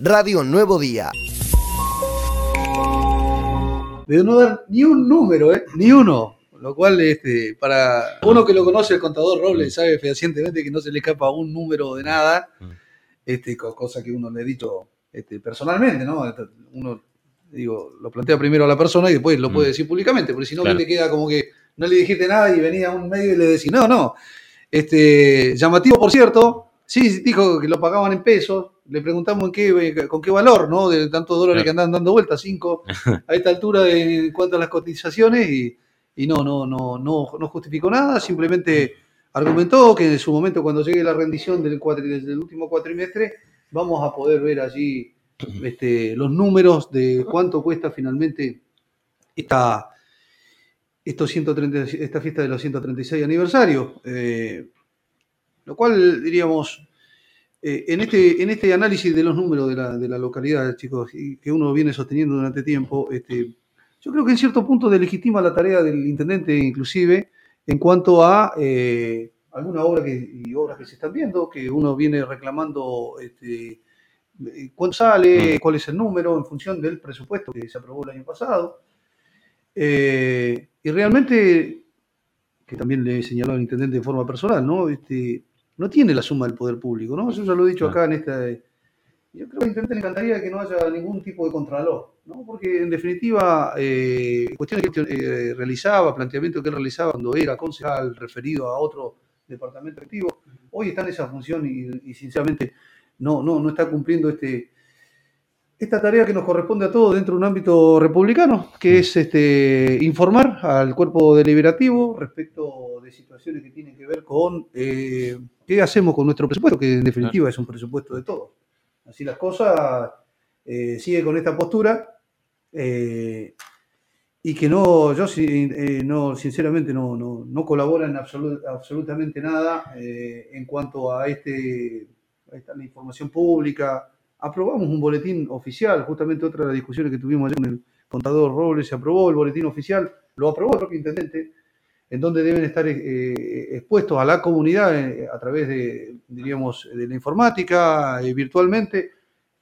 Radio Nuevo Día. De no dar ni un número, ¿eh? Ni uno. Lo cual, este, para uno que lo conoce, el contador Robles, sabe fehacientemente que no se le escapa un número de nada, este, cosa que uno le ha dicho este, personalmente, ¿no? Uno, digo, lo plantea primero a la persona y después lo puede decir públicamente, porque si no, le queda como que no le dijiste nada y venía a un medio y le decís, no, no. Este, llamativo, por cierto, sí, dijo que lo pagaban en pesos, le preguntamos en qué, con qué valor, ¿no? De tantos dólares que andan dando vueltas, cinco a esta altura en cuanto a las cotizaciones y y no, no, no, no, no justificó nada, simplemente argumentó que en su momento cuando llegue la rendición del, del último cuatrimestre vamos a poder ver allí este, los números de cuánto cuesta finalmente esta, estos 130, esta fiesta de los 136 aniversarios. Eh, lo cual diríamos, eh, en, este, en este análisis de los números de la, de la localidad, chicos, que uno viene sosteniendo durante tiempo, este, yo creo que en cierto punto delegitima la tarea del intendente inclusive en cuanto a eh, alguna obra que, y obras que se están viendo, que uno viene reclamando este, eh, cuánto sale, mm. cuál es el número en función del presupuesto que se aprobó el año pasado. Eh, y realmente, que también le señaló al intendente de forma personal, ¿no? Este, no tiene la suma del poder público, ¿no? Eso ya lo he dicho acá en esta yo creo que le encantaría que no haya ningún tipo de contralor, ¿no? porque en definitiva, eh, cuestiones que eh, realizaba, planteamientos que él realizaba cuando era concejal referido a otro departamento activo, hoy está en esa función y, sinceramente no, no, no está cumpliendo este, esta tarea que nos corresponde a todos dentro de un ámbito republicano, que es este, informar al cuerpo deliberativo respecto de situaciones que tienen que ver con eh, qué hacemos con nuestro presupuesto, que en definitiva es un presupuesto de todos así las cosas, eh, sigue con esta postura eh, y que no, yo eh, no, sinceramente no, no, colabora en absolutamente nada en cuanto a, este, esta información pública. Aprobamos un boletín oficial, justamente otra de las discusiones que tuvimos ayer con el contador Robles, se aprobó el boletín oficial, lo aprobó el propio intendente, en donde deben estar eh, expuestos a la comunidad eh, a través de, diríamos, de la informática, eh, virtualmente,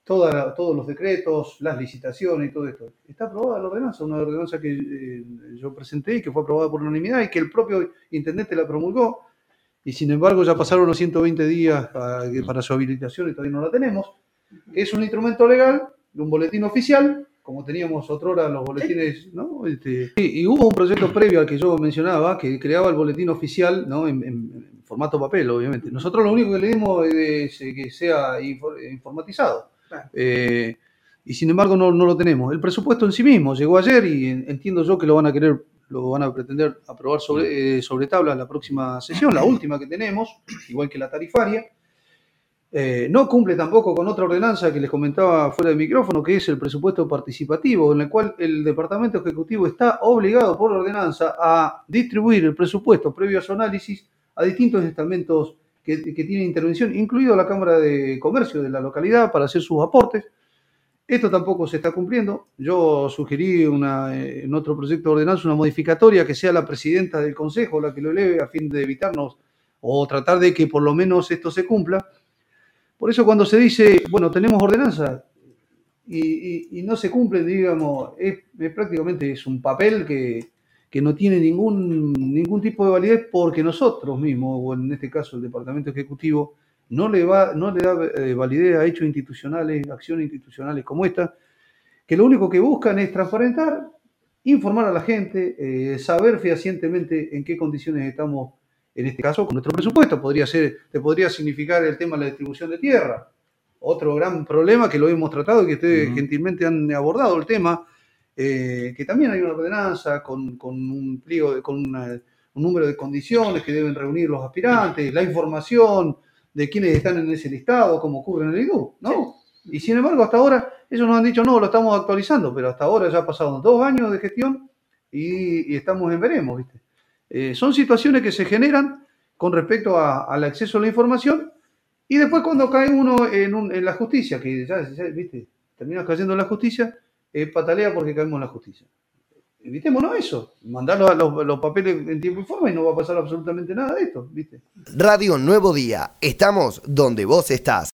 todos los decretos, las licitaciones y todo esto. Está aprobada la ordenanza, una ordenanza que yo presenté y que fue aprobada por unanimidad y que el propio intendente la promulgó, y sin embargo ya pasaron los 120 días para, para su habilitación y todavía no la tenemos. Es un instrumento legal un boletín oficial como teníamos otrora los boletines, ¿no? Este, y, hubo un proyecto previo al que yo mencionaba que creaba el boletín oficial, ¿no? En, formato papel, obviamente. Nosotros lo único que le dimos es que sea informatizado. Eh, y sin embargo no, lo tenemos. El presupuesto en sí mismo llegó ayer y entiendo yo que lo van a querer, lo van a pretender aprobar sobre, eh, sobre tabla la próxima sesión, la última que tenemos, igual que la tarifaria. Eh, no cumple tampoco con otra ordenanza que les comentaba fuera de micrófono, que es el presupuesto participativo, en el cual el Departamento Ejecutivo está obligado por ordenanza a distribuir el presupuesto previo a su análisis a distintos estamentos que, tienen intervención, incluido la Cámara de Comercio de la localidad, para hacer sus aportes. Esto tampoco se está cumpliendo. Yo sugerí en otro proyecto de ordenanza una modificatoria que sea la presidenta del Consejo la que lo eleve a fin de evitarnos o tratar de que por lo menos esto se cumpla por eso cuando se dice, bueno, tenemos ordenanza y, no se cumple, digamos, es, prácticamente es un papel que, no tiene ningún, ningún tipo de validez porque nosotros mismos, o en este caso el Departamento Ejecutivo, no le, va, no le da eh, validez a hechos institucionales, acciones institucionales como esta, que lo único que buscan es transparentar, informar a la gente, eh, saber fehacientemente en qué condiciones estamos en este caso con nuestro presupuesto. Podría ser, te podría significar el tema de la distribución de tierra. Otro gran problema que lo hemos tratado y que ustedes gentilmente han abordado el tema, eh, que también hay una ordenanza con, un pliego, con un número de condiciones que deben reunir los aspirantes, la información de quienes están en ese listado, como ocurre en el IDU, ¿no? Y sin embargo, hasta ahora, ellos nos han dicho, no, lo estamos actualizando, pero hasta ahora ya ha pasado dos años de gestión y, y estamos en veremos, ¿viste? Eh, son situaciones que se generan con respecto al acceso a la información y después cuando cae uno en, la justicia, que ya, viste, termina cayendo en la justicia, eh, patalea porque caemos en la justicia. Evitémonos eso, mandar los, los, papeles en tiempo y forma y no va a pasar absolutamente nada de esto, ¿viste? Radio Nuevo Día, estamos donde vos estás.